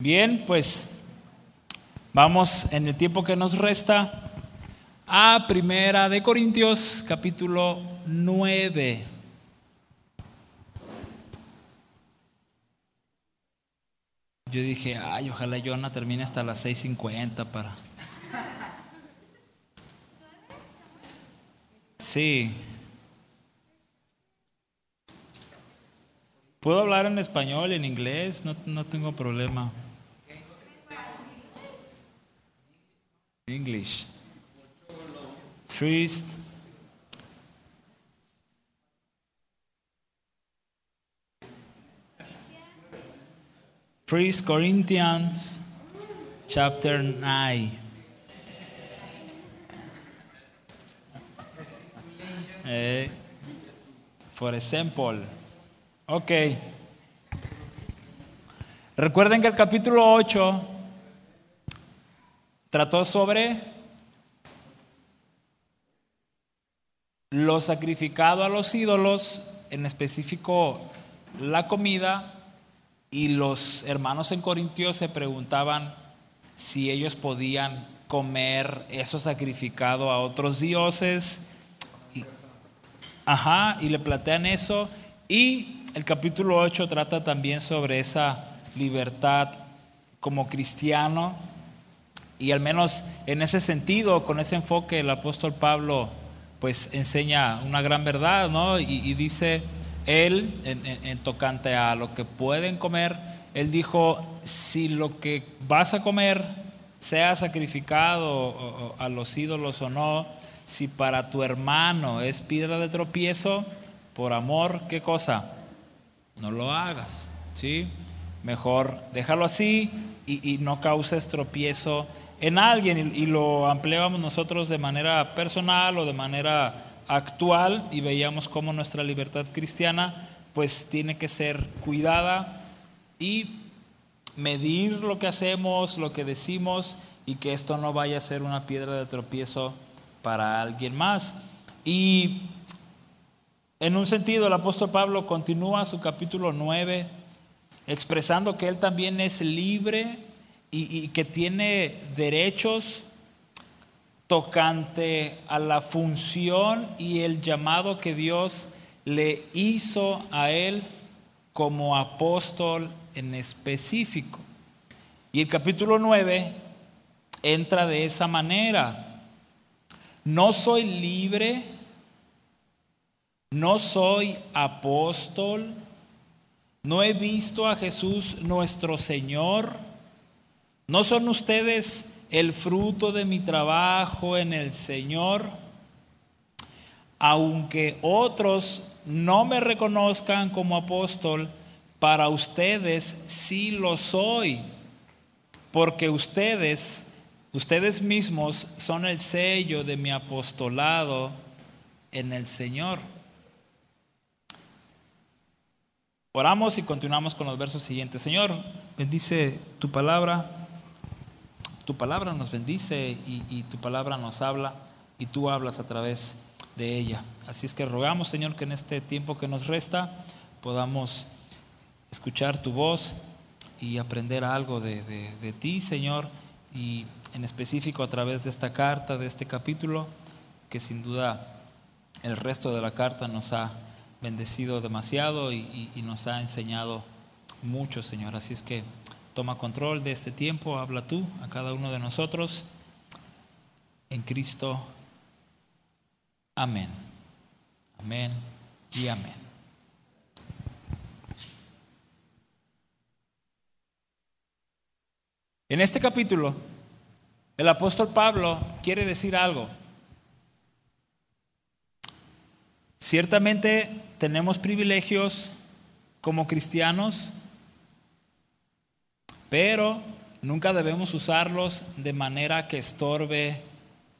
Bien, pues vamos en el tiempo que nos resta a Primera de Corintios, capítulo 9. Yo dije, ay, ojalá Jonah termine hasta las 6.50 para... Sí. Puedo hablar en español, en inglés, no, no tengo problema. English. First. First Corinthians chapter 9. Eh, for example. Ok. Recuerden que el capítulo 8 trató sobre lo sacrificado a los ídolos, en específico la comida, y los hermanos en Corintios se preguntaban si ellos podían comer eso sacrificado a otros dioses. Y, ajá, y le plantean eso. Y el capítulo 8 trata también sobre esa libertad como cristiano. Y al menos en ese sentido, con ese enfoque, el apóstol Pablo pues enseña una gran verdad, ¿no? Y, dice él, en, tocante a lo que pueden comer, él dijo, si lo que vas a comer sea sacrificado a los ídolos o no, si para tu hermano es piedra de tropiezo, por amor, ¿qué cosa? No lo hagas, ¿sí? Mejor déjalo así y, no causes tropiezo en alguien y, lo ampliábamos nosotros de manera personal o de manera actual y veíamos cómo nuestra libertad cristiana pues tiene que ser cuidada y medir lo que hacemos, lo que decimos y que esto no vaya a ser una piedra de tropiezo para alguien más. Y en un sentido el apóstol Pablo continúa su capítulo 9 expresando que él también es libre y, que tiene derechos tocante a la función y el llamado que Dios le hizo a él como apóstol en específico. Y el capítulo 9 entra de esa manera. No soy libre, no soy apóstol, no he visto a Jesús nuestro Señor ¿No son ustedes el fruto de mi trabajo en el Señor? Aunque otros no me reconozcan como apóstol, para ustedes sí lo soy, porque ustedes, ustedes mismos son el sello de mi apostolado en el Señor. Oramos y continuamos con los versos siguientes. Señor, bendice tu palabra tu palabra nos bendice y, tu palabra nos habla y tú hablas a través de ella. Así es que rogamos, Señor, que en este tiempo que nos resta podamos escuchar tu voz y aprender algo de, ti, Señor, y en específico a través de esta carta, de este capítulo, que sin duda el resto de la carta nos ha bendecido demasiado y nos ha enseñado mucho, Señor. Así es que Toma control de este tiempo, habla tú a cada uno de nosotros. En Cristo. Amén. Amén y amén. En este capítulo, el apóstol Pablo quiere decir algo. Ciertamente tenemos privilegios como cristianos pero nunca debemos usarlos de manera que estorbe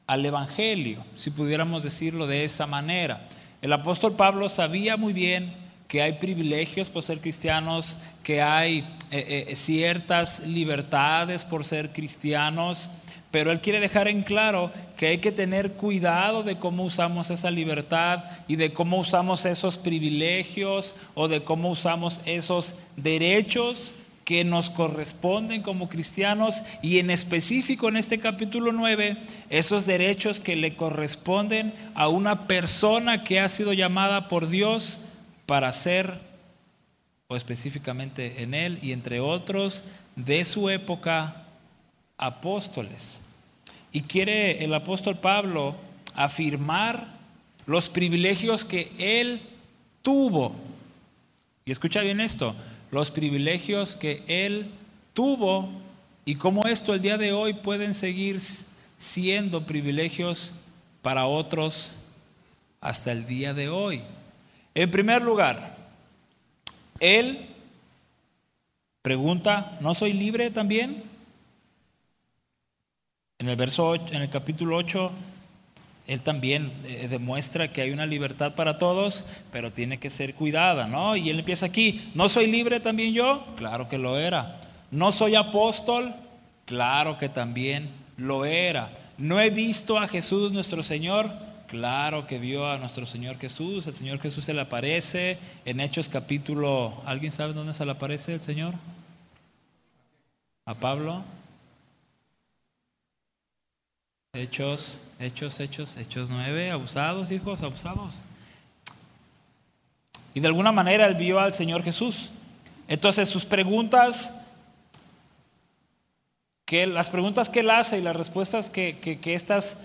al Evangelio, si pudiéramos decirlo de esa manera. El apóstol Pablo sabía muy bien que hay privilegios por ser cristianos, que hay eh, eh, ciertas libertades por ser cristianos, pero él quiere dejar en claro que hay que tener cuidado de cómo usamos esa libertad y de cómo usamos esos privilegios o de cómo usamos esos derechos que nos corresponden como cristianos y en específico en este capítulo 9, esos derechos que le corresponden a una persona que ha sido llamada por Dios para ser, o específicamente en él y entre otros, de su época, apóstoles. Y quiere el apóstol Pablo afirmar los privilegios que él tuvo. Y escucha bien esto, los privilegios que él tuvo y cómo esto el día de hoy pueden seguir siendo privilegios para otros hasta el día de hoy. En primer lugar, él pregunta, ¿no soy libre también? En el verso en el capítulo 8 él también eh, demuestra que hay una libertad para todos, pero tiene que ser cuidada, ¿no? Y él empieza aquí, ¿no soy libre también yo? Claro que lo era. ¿No soy apóstol? Claro que también lo era. ¿No he visto a Jesús nuestro Señor? Claro que vio a nuestro Señor Jesús. El Señor Jesús se le aparece en Hechos capítulo... ¿Alguien sabe dónde se le aparece el Señor? ¿A Pablo? Hechos, hechos, hechos, hechos nueve, abusados, hijos, abusados. Y de alguna manera él vio al Señor Jesús. Entonces sus preguntas, que, las preguntas que él hace y las respuestas que, que, estas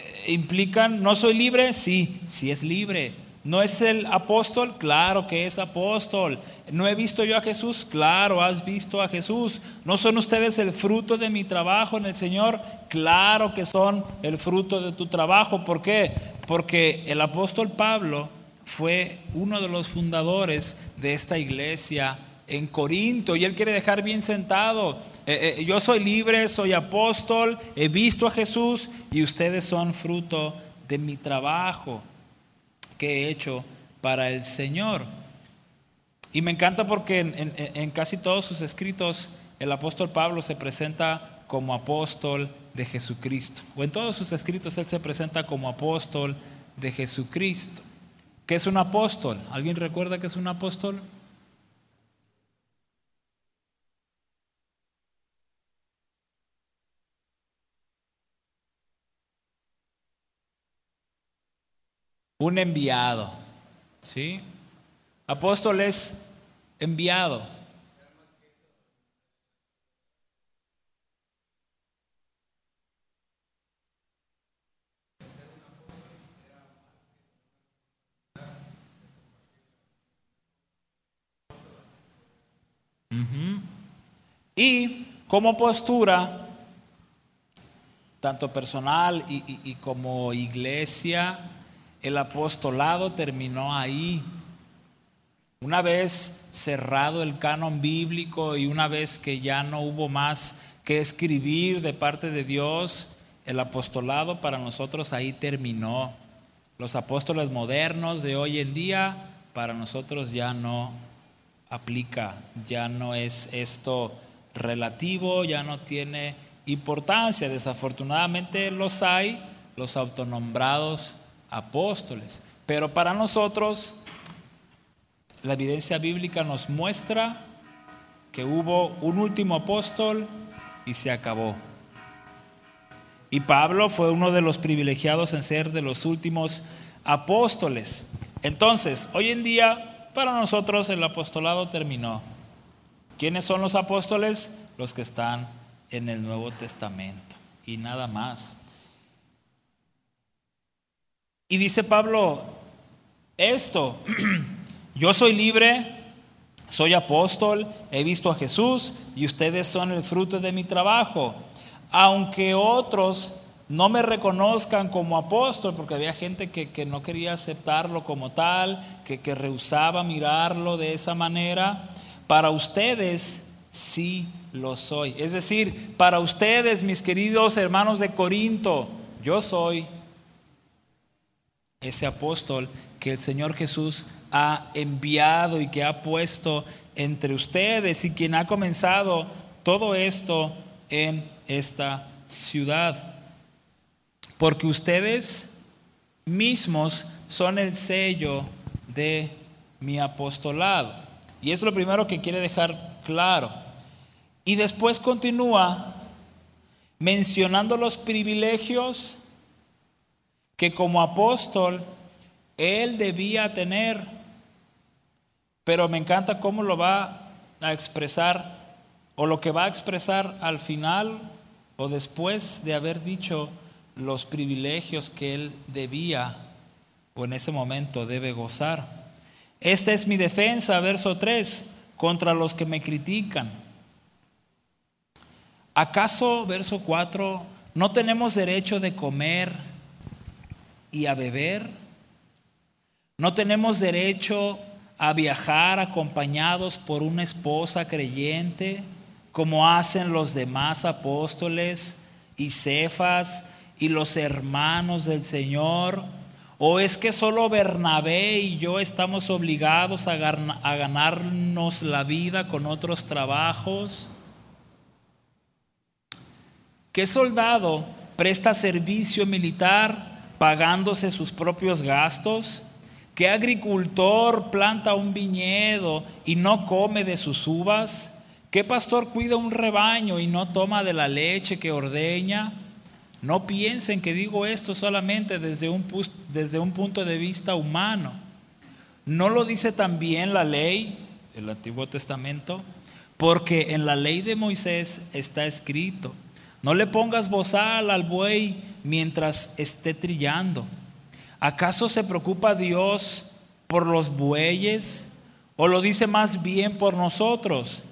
eh, implican, ¿no soy libre? Sí, sí es libre. ¿No es el apóstol? Claro que es apóstol. ¿No he visto yo a Jesús? Claro, has visto a Jesús. ¿No son ustedes el fruto de mi trabajo en el Señor? Claro que son el fruto de tu trabajo. ¿Por qué? Porque el apóstol Pablo fue uno de los fundadores de esta iglesia en Corinto y él quiere dejar bien sentado. Eh, eh, yo soy libre, soy apóstol, he visto a Jesús y ustedes son fruto de mi trabajo que he hecho para el Señor. Y me encanta porque en, casi todos sus escritos el apóstol Pablo se presenta como apóstol de Jesucristo. O en todos sus escritos él se presenta como apóstol de Jesucristo. ¿Qué es un apóstol? ¿Alguien recuerda que es un apóstol? Un enviado. ¿Sí? Apóstol es enviado. Y como postura, tanto personal y como iglesia, el apostolado terminó ahí. Una vez cerrado el canon bíblico y una vez que ya no hubo más que escribir de parte de Dios, el apostolado para nosotros ahí terminó. Los apóstoles modernos de hoy en día para nosotros ya no aplica, ya no es esto relativo, ya no tiene importancia. Desafortunadamente los hay, los autonombrados apóstoles. Pero para nosotros, la evidencia bíblica nos muestra que hubo un último apóstol y se acabó. Y Pablo fue uno de los privilegiados en ser de los últimos apóstoles. Entonces, hoy en día, para nosotros el apostolado terminó. ¿Quiénes son los apóstoles? Los que están en el Nuevo Testamento y nada más. Y dice Pablo, esto, yo soy libre, soy apóstol, he visto a Jesús y ustedes son el fruto de mi trabajo. Aunque otros no me reconozcan como apóstol, porque había gente que, no quería aceptarlo como tal, que, que rehusaba mirarlo de esa manera, para ustedes sí lo soy. Es decir, para ustedes, mis queridos hermanos de Corinto, yo soy ese apóstol que el Señor Jesús ha enviado y que ha puesto entre ustedes y quien ha comenzado todo esto en esta ciudad. Porque ustedes mismos son el sello de mi apostolado. Y es lo primero que quiere dejar claro. Y después continúa mencionando los privilegios que como apóstol él debía tener. Pero me encanta cómo lo va a expresar o lo que va a expresar al final o después de haber dicho los privilegios que él debía o en ese momento debe gozar. Esta es mi defensa, verso 3, contra los que me critican. ¿Acaso, verso 4, no tenemos derecho de comer y a beber? ¿No tenemos derecho a viajar acompañados por una esposa creyente, como hacen los demás apóstoles y cefas y los hermanos del Señor? ¿O es que solo Bernabé y yo estamos obligados a, ganarnos la vida con otros trabajos? ¿Qué soldado presta servicio militar pagándose sus propios gastos? ¿Qué agricultor planta un viñedo y no come de sus uvas? ¿Qué pastor cuida un rebaño y no toma de la leche que ordeña? No piensen que digo esto solamente desde un, desde un punto de vista humano. ¿No lo dice también la ley, el Antiguo Testamento? Porque en la ley de Moisés está escrito, no le pongas bozal al buey mientras esté trillando. ¿Acaso se preocupa Dios por los bueyes o lo dice más bien por nosotros?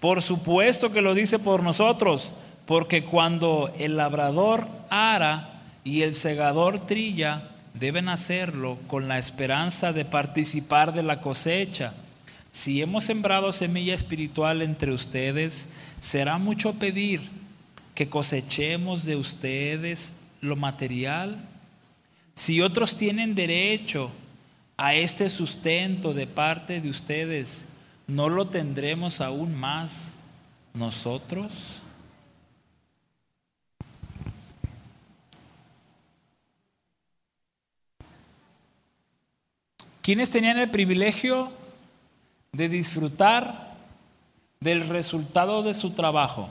Por supuesto que lo dice por nosotros porque cuando el labrador ara y el segador trilla, deben hacerlo con la esperanza de participar de la cosecha. Si hemos sembrado semilla espiritual entre ustedes, será mucho pedir que cosechemos de ustedes lo material. Si otros tienen derecho a este sustento de parte de ustedes, ¿no lo tendremos aún más nosotros? quienes tenían el privilegio de disfrutar del resultado de su trabajo.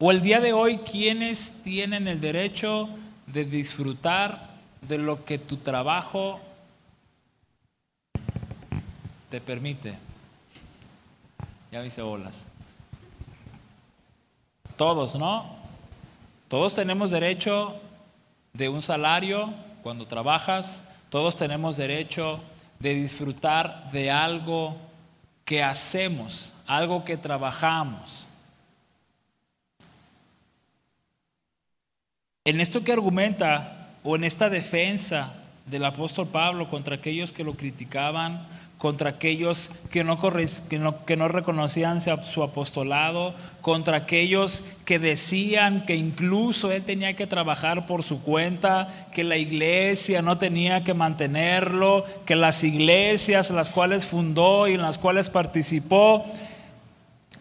O el día de hoy, quienes tienen el derecho de disfrutar de lo que tu trabajo te permite. Ya me hice bolas. Todos, ¿no? Todos tenemos derecho de un salario cuando trabajas, todos tenemos derecho de disfrutar de algo que hacemos, algo que trabajamos. En esto que argumenta o en esta defensa del apóstol Pablo contra aquellos que lo criticaban, contra aquellos que no, que no, reconocían su apostolado, contra aquellos que decían que incluso él tenía que trabajar por su cuenta, que la iglesia no tenía que mantenerlo, que las iglesias las cuales fundó y en las cuales participó,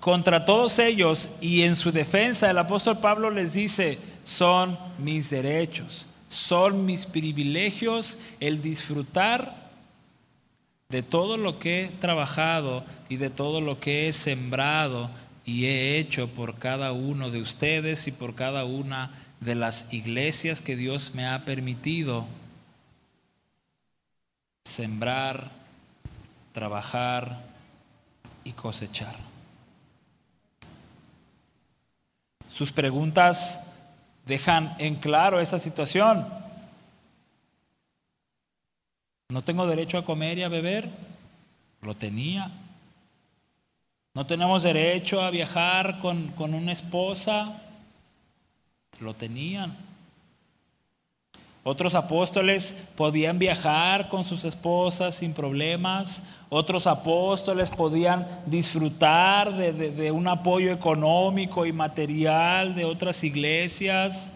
contra todos ellos y en su defensa el apóstol Pablo les dice, son mis derechos, son mis privilegios el disfrutar de todo lo que he trabajado y de todo lo que he sembrado y he hecho por cada uno de ustedes y por cada una de las iglesias que Dios me ha permitido sembrar, trabajar y cosechar. Sus preguntas dejan en claro esa situación. No tengo derecho a comer y a beber. Lo tenía. No tenemos derecho a viajar con, con una esposa. Lo tenían. Otros apóstoles podían viajar con sus esposas sin problemas. Otros apóstoles podían disfrutar de, un apoyo económico y material de otras iglesias.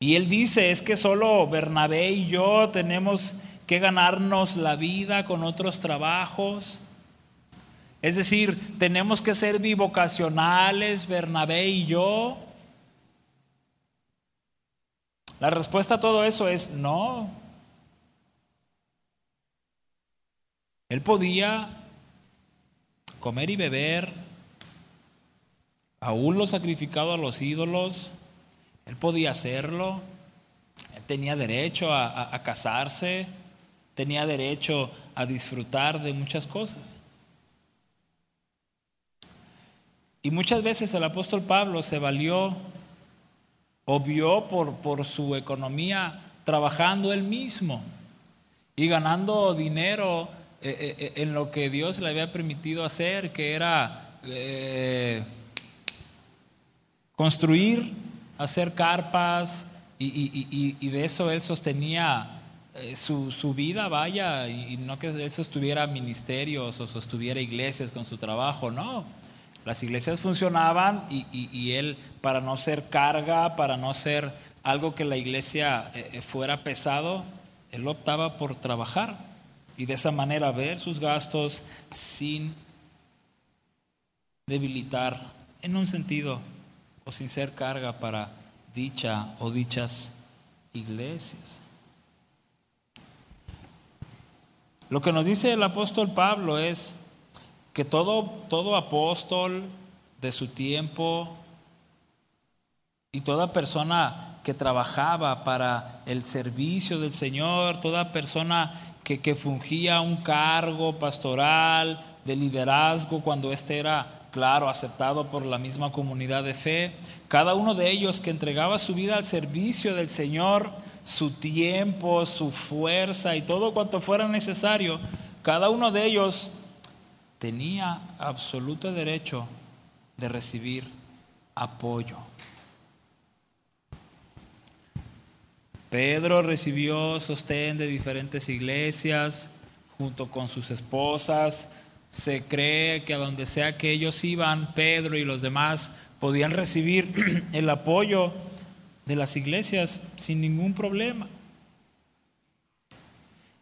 Y él dice, es que solo Bernabé y yo tenemos que ganarnos la vida con otros trabajos. Es decir, tenemos que ser bivocacionales, Bernabé y yo. La respuesta a todo eso es no. Él podía comer y beber, aún lo sacrificado a los ídolos, él podía hacerlo, él tenía derecho a, casarse, tenía derecho a disfrutar de muchas cosas. Y muchas veces el apóstol Pablo se valió o vio por, por su economía trabajando él mismo y ganando dinero eh, eh, eh, en lo que Dios le había permitido hacer, que era construir, hacer carpas, y, de eso él sostenía su, vida, vaya, y, no que él sostuviera ministerios o sostuviera iglesias con su trabajo, no. Las iglesias funcionaban y, él, para no ser carga, para no ser algo que la iglesia fuera pesado, él optaba por trabajar y de esa manera ver sus gastos sin debilitar en un sentido o sin ser carga para dicha o dichas iglesias. Lo que nos dice el apóstol Pablo es que todo, todo apóstol de su tiempo y toda persona que trabajaba para el servicio del Señor, toda persona que, fungía un cargo pastoral, de liderazgo, cuando éste era, claro, aceptado por la misma comunidad de fe. Cada uno de ellos que entregaba su vida al servicio del Señor, su tiempo, su fuerza y todo cuanto fuera necesario, cada uno de ellos tenía absoluto derecho de recibir apoyo. Pedro recibió sostén de diferentes iglesias junto con sus esposas. Se cree que a donde sea que ellos iban, Pedro y los demás podían recibir el apoyo de las iglesias sin ningún problema.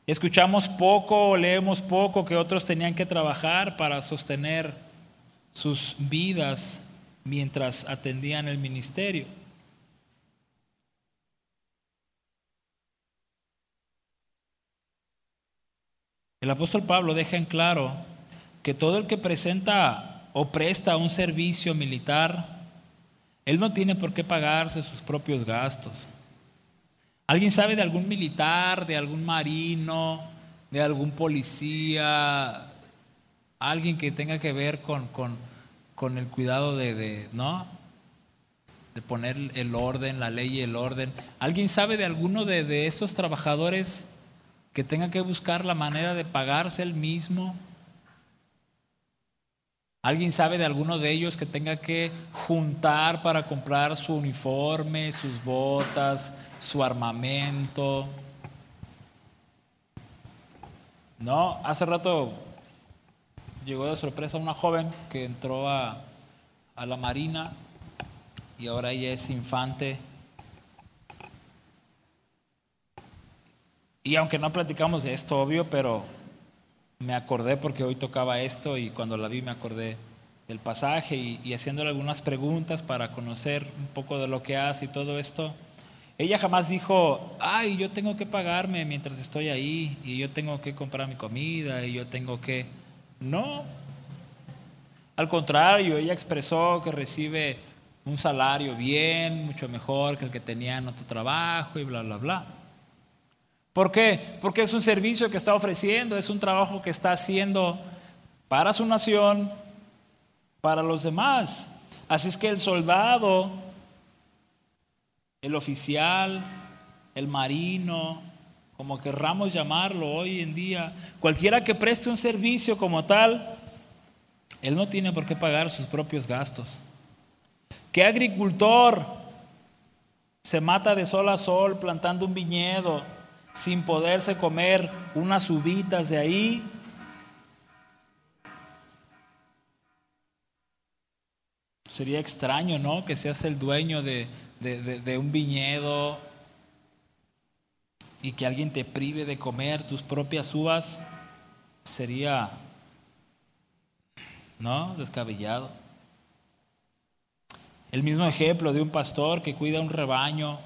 Escuchamos poco, leemos poco que otros tenían que trabajar para sostener sus vidas mientras atendían el ministerio. El apóstol Pablo deja en claro que todo el que presenta o presta un servicio militar, él no tiene por qué pagarse sus propios gastos. ¿Alguien sabe de algún militar, de algún marino, de algún policía, alguien que tenga que ver con, con, el cuidado de, ¿no? de poner el orden, la ley y el orden? ¿Alguien sabe de alguno de, de estos trabajadores que tenga que buscar la manera de pagarse el mismo. ¿Alguien sabe de alguno de ellos que tenga que juntar para comprar su uniforme, sus botas, su armamento? No, hace rato llegó de sorpresa una joven que entró a, la Marina y ahora ella es infante Y aunque no platicamos de esto, obvio, pero me acordé porque hoy tocaba esto y cuando la vi me acordé del pasaje y, haciéndole algunas preguntas para conocer un poco de lo que hace y todo esto. Ella jamás dijo, ay, yo tengo que pagarme mientras estoy ahí y yo tengo que comprar mi comida y yo tengo que... No. Al contrario, ella expresó que recibe un salario bien, mucho mejor que el que tenía en otro trabajo y bla, bla, bla. ¿Por qué? Porque es un servicio que está ofreciendo, es un trabajo que está haciendo para su nación, para los demás. Así es que el soldado, el oficial, el marino, como querramos llamarlo hoy en día, cualquiera que preste un servicio como tal, él no tiene por qué pagar sus propios gastos. ¿Qué agricultor se mata de sol a sol plantando un viñedo? sin poderse comer unas uvitas de ahí. Sería extraño, ¿no? Que seas el dueño de, de, un viñedo y que alguien te prive de comer tus propias uvas. Sería, ¿no? Descabellado. El mismo ejemplo de un pastor que cuida un rebaño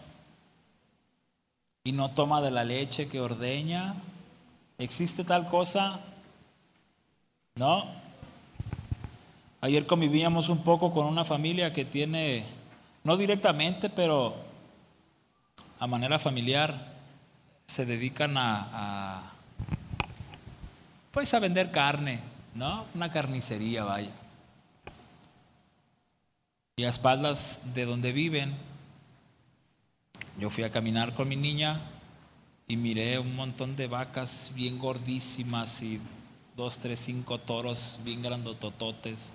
y no toma de la leche que ordeña. ¿Existe tal cosa? ¿no? Ayer convivíamos un poco con una familia que tiene, no directamente, pero a manera familiar, se dedican a, pues a vender carne, ¿no? Una carnicería, vaya. Y a espaldas de donde viven, yo fui a caminar con mi niña y miré un montón de vacas bien gordísimas y dos, tres, cinco toros bien grandotototes.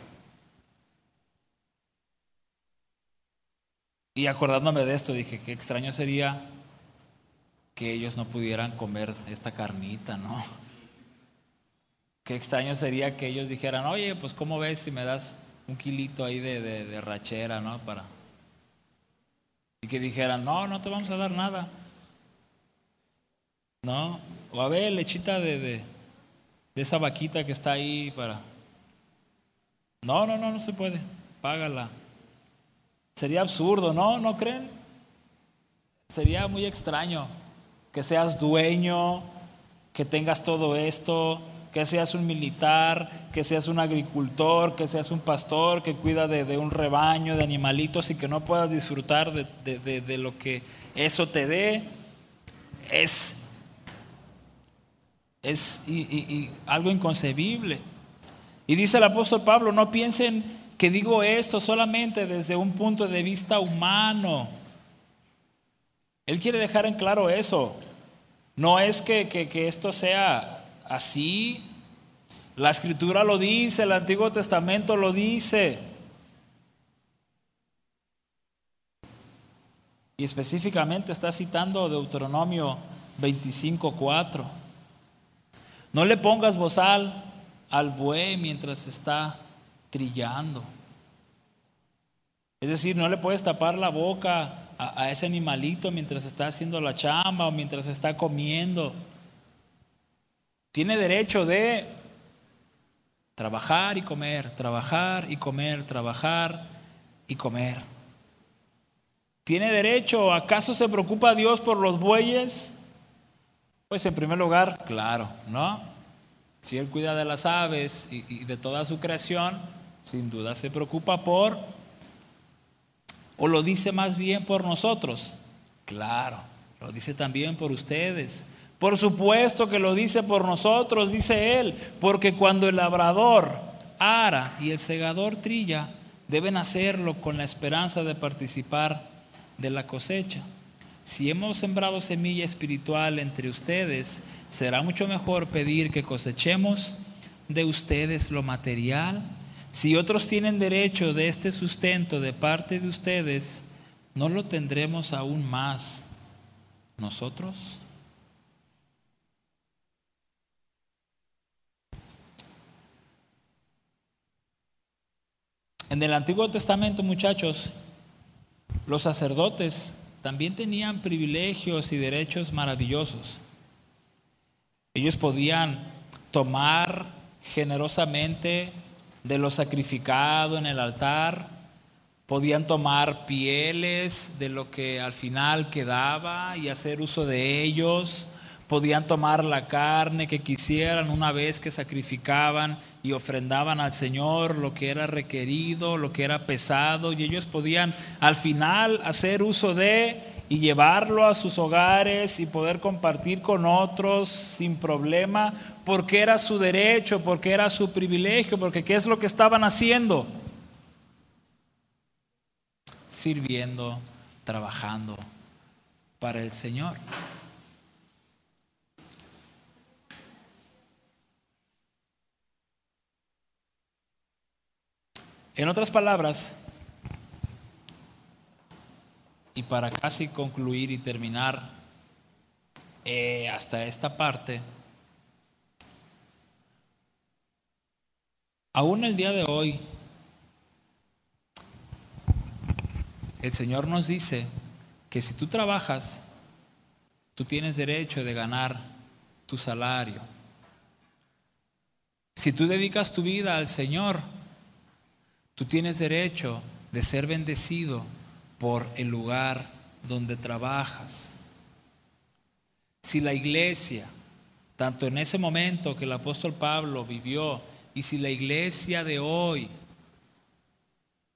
Y acordándome de esto, dije, qué extraño sería que ellos no pudieran comer esta carnita, ¿no? Qué extraño sería que ellos dijeran, oye, pues ¿cómo ves si me das un kilito ahí de, de, rachera, ¿no? Para... Y que dijeran, no, no te vamos a dar nada. ¿No? O a ver, lechita de, de, de esa vaquita que está ahí para... No, no, no, no se puede. Págala. Sería absurdo, ¿no? ¿No creen? Sería muy extraño que seas dueño, que tengas todo esto, que seas un militar, que seas un agricultor, que seas un pastor que cuida de, un rebaño de animalitos y que no puedas disfrutar de, lo que eso te dé, es, es algo inconcebible. Y dice el apóstol Pablo, no piensen que digo esto solamente desde un punto de vista humano. Él quiere dejar en claro eso. No es que, que, esto sea así. La escritura lo dice, el Antiguo Testamento lo dice. Y específicamente está citando Deuteronomio 25.4. No le pongas bozal al buey mientras está trillando. Es decir, no le puedes tapar la boca a, ese animalito mientras está haciendo la chamba o mientras está comiendo. Tiene derecho de trabajar y comer, trabajar y comer, trabajar y comer. ¿Tiene derecho? ¿Acaso se preocupa Dios por los bueyes? Pues en primer lugar, claro, ¿no? Si Él cuida de las aves y de toda su creación, sin duda se preocupa por ¿O lo dice más bien por nosotros? Claro, lo dice también por ustedes. Por supuesto que lo dice por nosotros, dice él, porque cuando el labrador ara y el segador trilla, deben hacerlo con la esperanza de participar de la cosecha. Si hemos sembrado semilla espiritual entre ustedes, será mucho mejor pedir que cosechemos de ustedes lo material si otros tienen derecho de este sustento de parte de ustedes, ¿no lo tendremos aún más nosotros? En el Antiguo Testamento, muchachos, los sacerdotes también tenían privilegios y derechos maravillosos. Ellos podían tomar generosamente de lo sacrificado en el altar, podían tomar pieles de lo que al final quedaba y hacer uso de ellos, podían tomar la carne que quisieran una vez que sacrificaban y ofrendaban al Señor lo que era requerido, lo que era pesado, y ellos podían al final hacer uso de y llevarlo a sus hogares y poder compartir con otros sin problema, porque era su derecho, porque era su privilegio, porque ¿qué es lo que estaban haciendo? Sirviendo, trabajando para el Señor. En otras palabras, y para casi concluir y terminar eh, hasta esta parte, aún el día de hoy, el Señor nos dice que si tú trabajas, tú tienes derecho de ganar tu salario. Si tú dedicas tu vida al Señor, tú tienes derecho de ser bendecido por el lugar donde trabajas. Si la iglesia, tanto en ese momento que el apóstol Pablo vivió, Y si la iglesia de hoy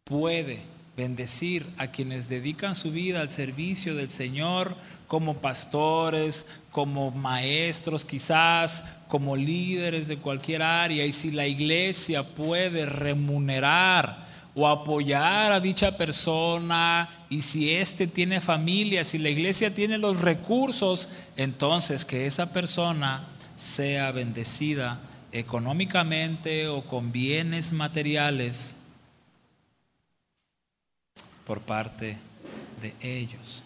puede bendecir a quienes dedican su vida al servicio del Señor como pastores, como maestros quizás, como líderes de cualquier área, y si la iglesia puede remunerar o apoyar a dicha persona, y si éste tiene familia, si la iglesia tiene los recursos, entonces que esa persona sea bendecida económicamente o con bienes materiales por parte de ellos.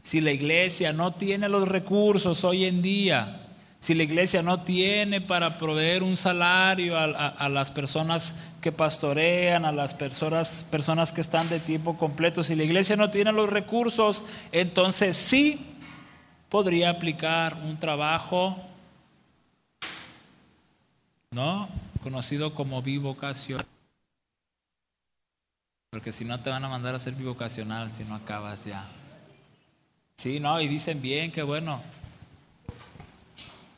Si la iglesia no tiene los recursos hoy en día, si la iglesia no tiene para proveer un salario a, las personas que pastorean, a las personas, personas que están de tiempo completo, si la iglesia no tiene los recursos, entonces sí podría aplicar un trabajo, ¿no? Conocido como bivocación. Porque si no te van a mandar a ser bivocacional si no acabas ya. Sí, no, y dicen bien, qué bueno.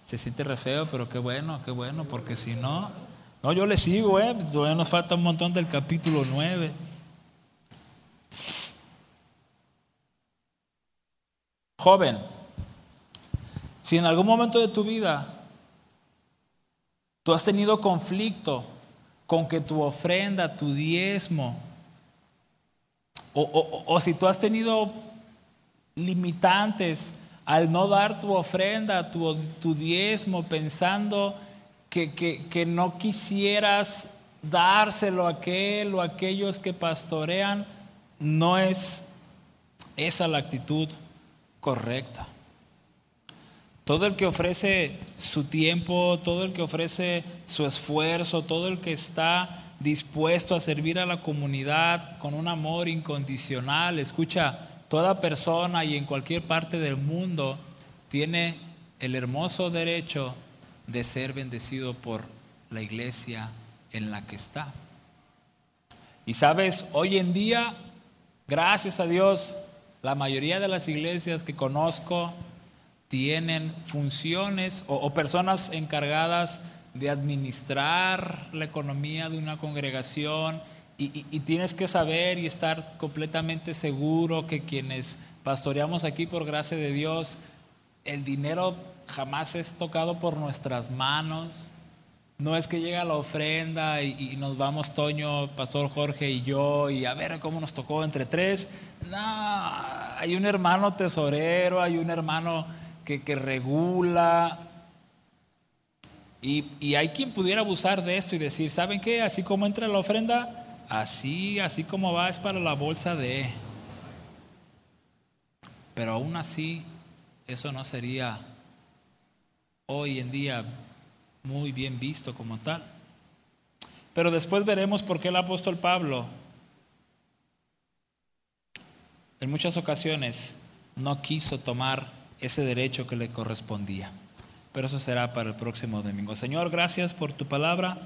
Se siente re feo, pero qué bueno, qué bueno, porque si no, no, yo le sigo, eh, todavía nos falta un montón del capítulo 9. Joven, si en algún momento de tu vida tú has tenido conflicto con que tu ofrenda, tu diezmo, o, si tú has tenido limitantes al no dar tu ofrenda, tu, tu diezmo, pensando que, que, no quisieras dárselo a aquel o a aquellos que pastorean, no es esa la actitud correcta. Todo el que ofrece su tiempo, todo el que ofrece su esfuerzo, todo el que está dispuesto a servir a la comunidad con un amor incondicional. Escucha, toda persona y en cualquier parte del mundo tiene el hermoso derecho de ser bendecido por la iglesia en la que está. Y sabes, hoy en día, gracias a Dios, la mayoría de las iglesias que conozco tienen funciones o, personas encargadas de administrar la economía de una congregación y, tienes que saber y estar completamente seguro que quienes pastoreamos aquí por gracia de Dios, el dinero jamás es tocado por nuestras manos. No es que llega la ofrenda y, nos vamos Toño, Pastor Jorge y yo y a ver cómo nos tocó entre tres. No, hay un hermano tesorero, hay un hermano que, que regula, y, hay quien pudiera abusar de esto y decir, ¿saben qué? Así como entra la ofrenda, así, así como va es para la bolsa de... Pero aún así, eso no sería hoy en día muy bien visto como tal. Pero después veremos por qué el apóstol Pablo en muchas ocasiones no quiso tomar ese derecho que le correspondía pero eso será para el próximo domingo. Señor, gracias por tu palabra,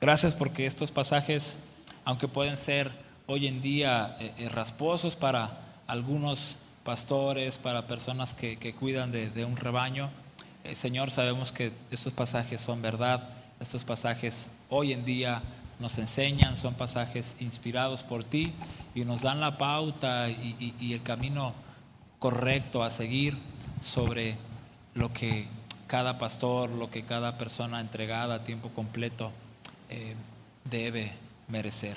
gracias porque estos pasajes, aunque pueden ser hoy en día eh, eh, rasposos para algunos pastores, para personas que, cuidan de, un rebaño, eh, Señor, sabemos que estos pasajes son verdad, estos pasajes hoy en día nos enseñan, son pasajes inspirados por ti y nos dan la pauta y, el camino correcto a seguir sobre lo que cada pastor, lo que cada persona entregada a tiempo completo eh, debe merecer.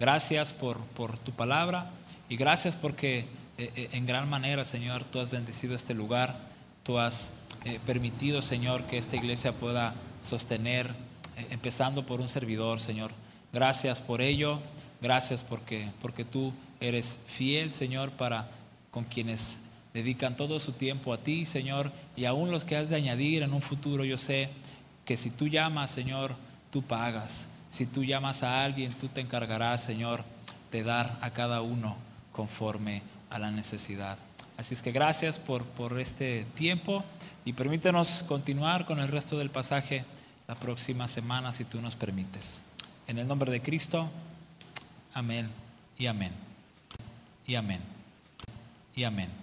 Gracias por, por, tu palabra y gracias porque eh, eh, en gran manera, Señor, tú has bendecido este lugar, tú has permitido, Señor, que esta iglesia pueda sostener, empezando por un servidor, Señor. Gracias por ello, gracias porque, porque tú eres fiel, Señor, para con quienes dedican todo su tiempo a ti, Señor, y aún los que has de añadir en un futuro, yo sé que si tú llamas, Señor, tú pagas. Si tú llamas a alguien, tú te encargarás, Señor, de dar a cada uno conforme a la necesidad. Así es que gracias por, por este tiempo y permítenos continuar con el resto del pasaje la próxima semana, si tú nos permites. En el nombre de Cristo, amén y amén. Y amén. Y amén.